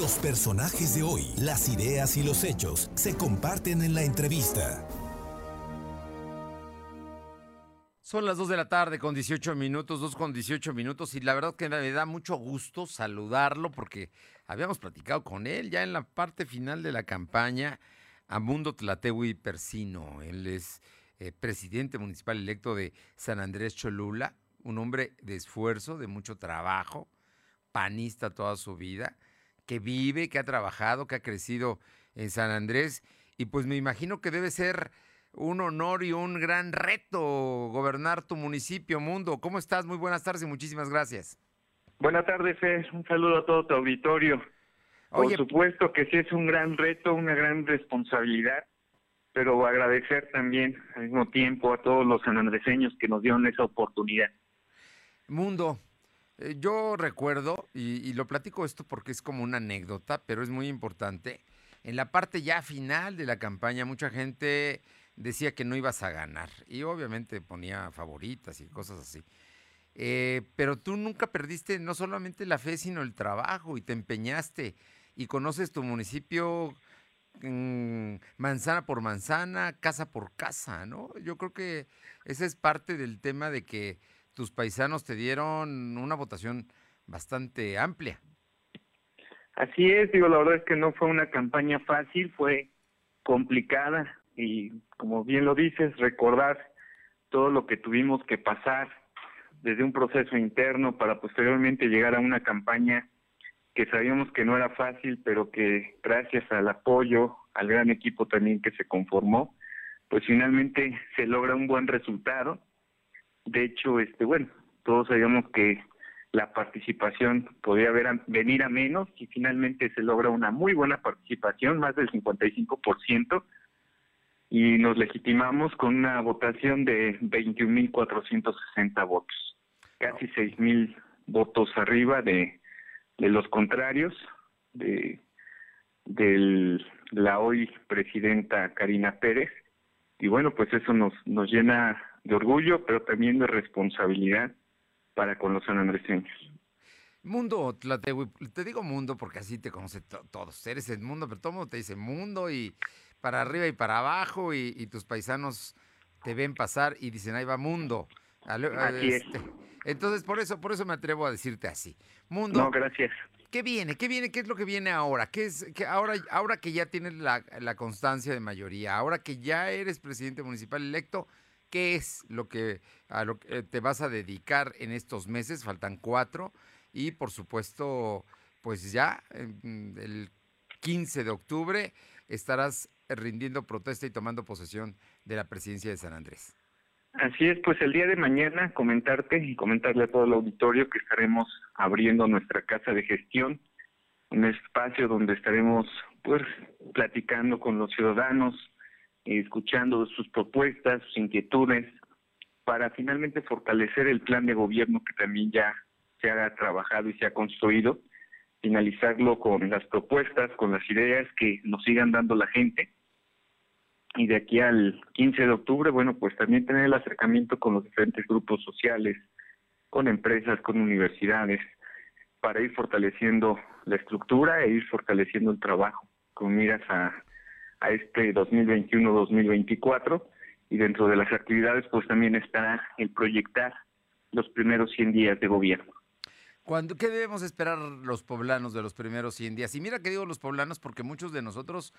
Los personajes de hoy, las ideas y los hechos se comparten en la entrevista. Son las 2 de la tarde con 18 minutos, 2 con 18 minutos, y la verdad que me da mucho gusto saludarlo porque habíamos platicado con él ya en la parte final de la campaña a Mundo Tlatewi Persino. Él es eh, presidente municipal electo de San Andrés Cholula, un hombre de esfuerzo, de mucho trabajo, panista toda su vida, que vive, que ha trabajado, que ha crecido en San Andrés, y pues me imagino que debe ser un honor y un gran reto gobernar tu municipio, Mundo. ¿Cómo estás? Muy buenas tardes y muchísimas gracias. Buenas tardes, Fer. Un saludo a todo tu auditorio. Por supuesto que sí es un gran reto, una gran responsabilidad, pero agradecer también al mismo tiempo a todos los sanandreseños que nos dieron esa oportunidad. Mundo, eh, yo recuerdo, y, lo platico esto porque es como una anécdota, pero es muy importante, en la parte ya final de la campaña mucha gente decía que no ibas a ganar. Y obviamente ponía favoritas y cosas así. Eh, pero tú nunca perdiste no solamente la fe, sino el trabajo y te empeñaste y conoces tu municipio mm, manzana por manzana, casa por casa, ¿no? Yo creo que ese es parte del tema de que tus paisanos te dieron una votación bastante amplia. Así es, digo, la verdad es que no fue una campaña fácil, fue complicada, y como bien lo dices, recordar todo lo que tuvimos que pasar desde un proceso interno para posteriormente llegar a una campaña que sabíamos que no era fácil, pero que gracias al apoyo, al gran equipo también que se conformó, pues finalmente se logra un buen resultado. De hecho, este bueno, todos sabíamos que la participación podía venir a menos y finalmente se logra una muy buena participación, más del 55%, y nos legitimamos con una votación de 21.460 votos, casi 6.000 votos arriba de, de los contrarios de, de la hoy presidenta Karina Pérez. Y bueno, pues eso nos, nos llena de orgullo, pero también de responsabilidad para con los sanandreseños. Mundo, te digo mundo porque así te conoce todos. Eres el mundo, pero todo el mundo te dice mundo y para arriba y para abajo y, tus paisanos te ven pasar y dicen, ahí va mundo. Este, entonces, por eso, por eso me atrevo a decirte así. Mundo. No, gracias. ¿Qué viene? ¿Qué viene? ¿Qué es lo que viene ahora? ¿Qué es que ahora, ahora que ya tienes la, constancia de mayoría, ahora que ya eres presidente municipal electo, ¿qué es lo que a lo que te vas a dedicar en estos meses? Faltan cuatro y por supuesto, pues ya el 15 de octubre estarás rindiendo protesta y tomando posesión de la presidencia de San Andrés. Así es, pues el día de mañana comentarte y comentarle a todo el auditorio que estaremos abriendo nuestra casa de gestión, un espacio donde estaremos pues platicando con los ciudadanos, escuchando sus propuestas, sus inquietudes, para finalmente fortalecer el plan de gobierno que también ya se ha trabajado y se ha construido, finalizarlo con las propuestas, con las ideas que nos sigan dando la gente. Y de aquí al 15 de octubre, bueno, pues también tener el acercamiento con los diferentes grupos sociales, con empresas, con universidades, para ir fortaleciendo la estructura e ir fortaleciendo el trabajo con miras a, a este 2021-2024 y dentro de las actividades pues también estará el proyectar los primeros 100 días de gobierno. ¿Cuándo, ¿Qué debemos esperar los poblanos de los primeros 100 días? Y mira que digo los poblanos porque muchos de nosotros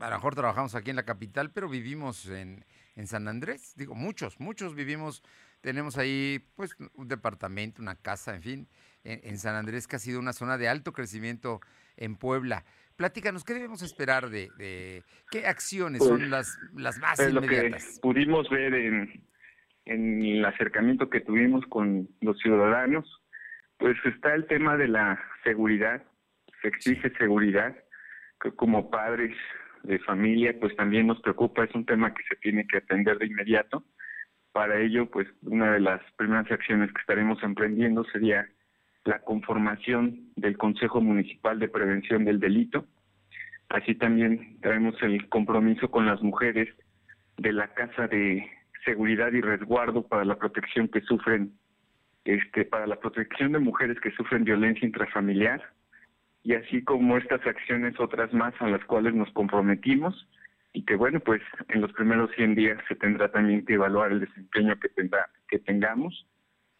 a lo mejor trabajamos aquí en la capital, pero vivimos en, en San Andrés. Digo, muchos, muchos vivimos, tenemos ahí pues un departamento, una casa, en fin, en, San Andrés, que ha sido una zona de alto crecimiento en Puebla. Platícanos, ¿qué debemos esperar de, qué acciones son pues, las, las más inmediatas? Lo que pudimos ver en, en el acercamiento que tuvimos con los ciudadanos, pues está el tema de la seguridad, se exige seguridad, que como padres de familia, pues también nos preocupa, es un tema que se tiene que atender de inmediato. Para ello, pues una de las primeras acciones que estaremos emprendiendo sería la conformación del Consejo Municipal de Prevención del Delito. Así también traemos el compromiso con las mujeres de la Casa de Seguridad y Resguardo para la protección que sufren, este, para la protección de mujeres que sufren violencia intrafamiliar y así como estas acciones otras más a las cuales nos comprometimos y que bueno, pues en los primeros 100 días se tendrá también que evaluar el desempeño que tendrá que tengamos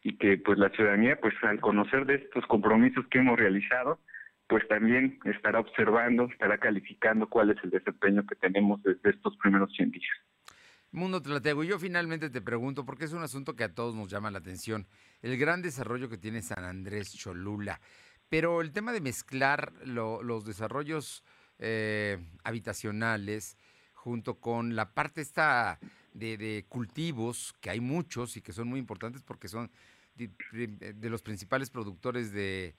y que pues la ciudadanía pues al conocer de estos compromisos que hemos realizado, pues también estará observando, estará calificando cuál es el desempeño que tenemos desde estos primeros 100 días. Mundo Tlatego, yo finalmente te pregunto, porque es un asunto que a todos nos llama la atención, el gran desarrollo que tiene San Andrés Cholula, pero el tema de mezclar los desarrollos eh, habitacionales junto con la parte esta de, cultivos, que hay muchos y que son muy importantes porque son de los principales productores de,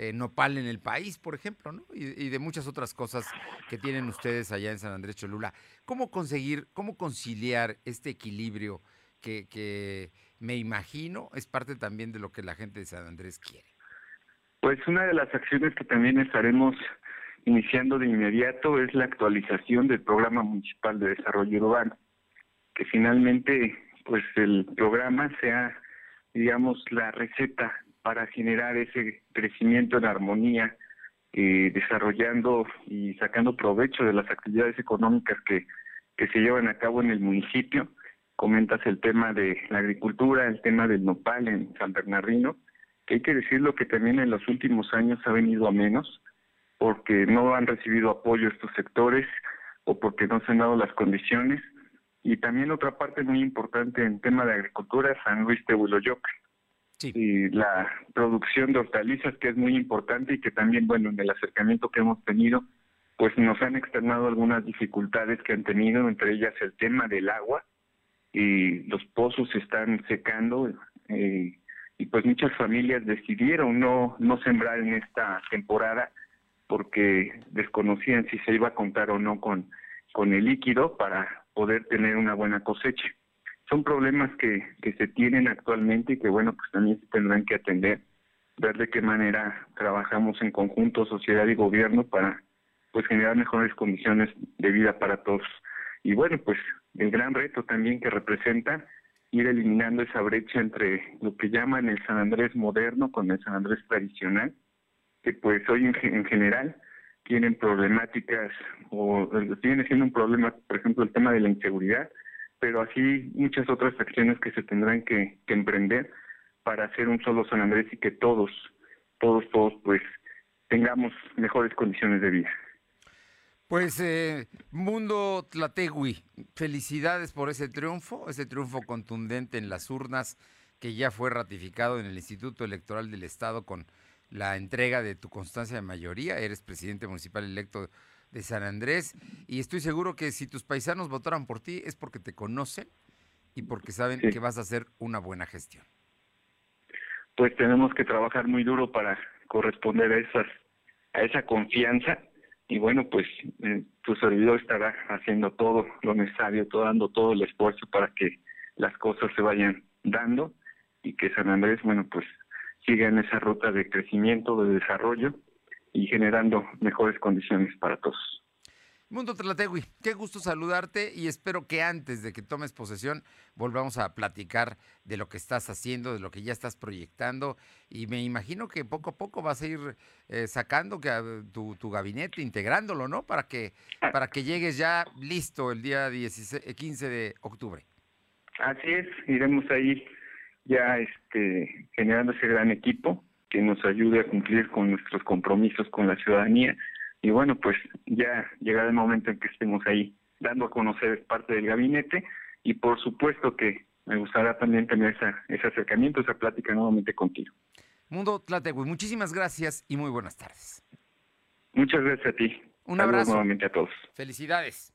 eh, nopal en el país, por ejemplo, ¿no? Y, de muchas otras cosas que tienen ustedes allá en San Andrés Cholula. ¿Cómo conseguir, cómo conciliar este equilibrio que, que me imagino es parte también de lo que la gente de San Andrés quiere? Pues una de las acciones que también estaremos iniciando de inmediato es la actualización del Programa Municipal de Desarrollo Urbano, que finalmente pues el programa sea, digamos, la receta para generar ese crecimiento en armonía, eh, desarrollando y sacando provecho de las actividades económicas que, que se llevan a cabo en el municipio. Comentas el tema de la agricultura, el tema del nopal en San Bernardino, que hay que decirlo que también en los últimos años ha venido a menos, porque no han recibido apoyo estos sectores o porque no se han dado las condiciones. Y también otra parte muy importante en tema de agricultura, San Luis de Huiloyoca y la producción de hortalizas que es muy importante y que también, bueno, en el acercamiento que hemos tenido, pues nos han externado algunas dificultades que han tenido, entre ellas el tema del agua y los pozos se están secando eh, y pues muchas familias decidieron no no sembrar en esta temporada porque desconocían si se iba a contar o no con con el líquido para poder tener una buena cosecha son problemas que, que se tienen actualmente y que, bueno, pues también se tendrán que atender, ver de qué manera trabajamos en conjunto, sociedad y gobierno, para pues generar mejores condiciones de vida para todos. Y bueno, pues el gran reto también que representa ir eliminando esa brecha entre lo que llaman el San Andrés moderno con el San Andrés tradicional, que pues hoy en, en general tienen problemáticas o tiene siendo un problema, por ejemplo, el tema de la inseguridad, pero así muchas otras acciones que se tendrán que, emprender para hacer un solo San Andrés y que todos, todos, todos, pues tengamos mejores condiciones de vida. Pues eh, Mundo Tlategui, felicidades por ese triunfo, ese triunfo contundente en las urnas que ya fue ratificado en el Instituto Electoral del Estado con la entrega de tu constancia de mayoría. Eres presidente municipal electo de San Andrés y estoy seguro que si tus paisanos votaran por ti es porque te conocen y porque saben que vas a hacer una buena gestión. Pues tenemos que trabajar muy duro para corresponder a esas a esa confianza y bueno pues eh, tu servidor estará haciendo todo lo necesario, todo, dando todo el esfuerzo para que las cosas se vayan dando y que San Andrés bueno pues siga en esa ruta de crecimiento, de desarrollo y generando mejores condiciones para todos. Mundo Tlategui, qué gusto saludarte y espero que antes de que tomes posesión volvamos a platicar de lo que estás haciendo, de lo que ya estás proyectando y me imagino que poco a poco vas a ir eh, sacando que, tu, tu, gabinete, integrándolo, ¿no? Para que, ah. para que llegues ya listo el día 16, 15 de octubre. Así es, iremos ahí ya este, generando ese gran equipo que nos ayude a cumplir con nuestros compromisos con la ciudadanía. Y bueno, pues ya llegará el momento en que estemos ahí dando a conocer parte del gabinete y por supuesto que me gustará también tener esa, ese acercamiento, esa plática nuevamente contigo. Mundo Tlategui, muchísimas gracias y muy buenas tardes. Muchas gracias a ti. Un abrazo. nuevamente a todos. Felicidades.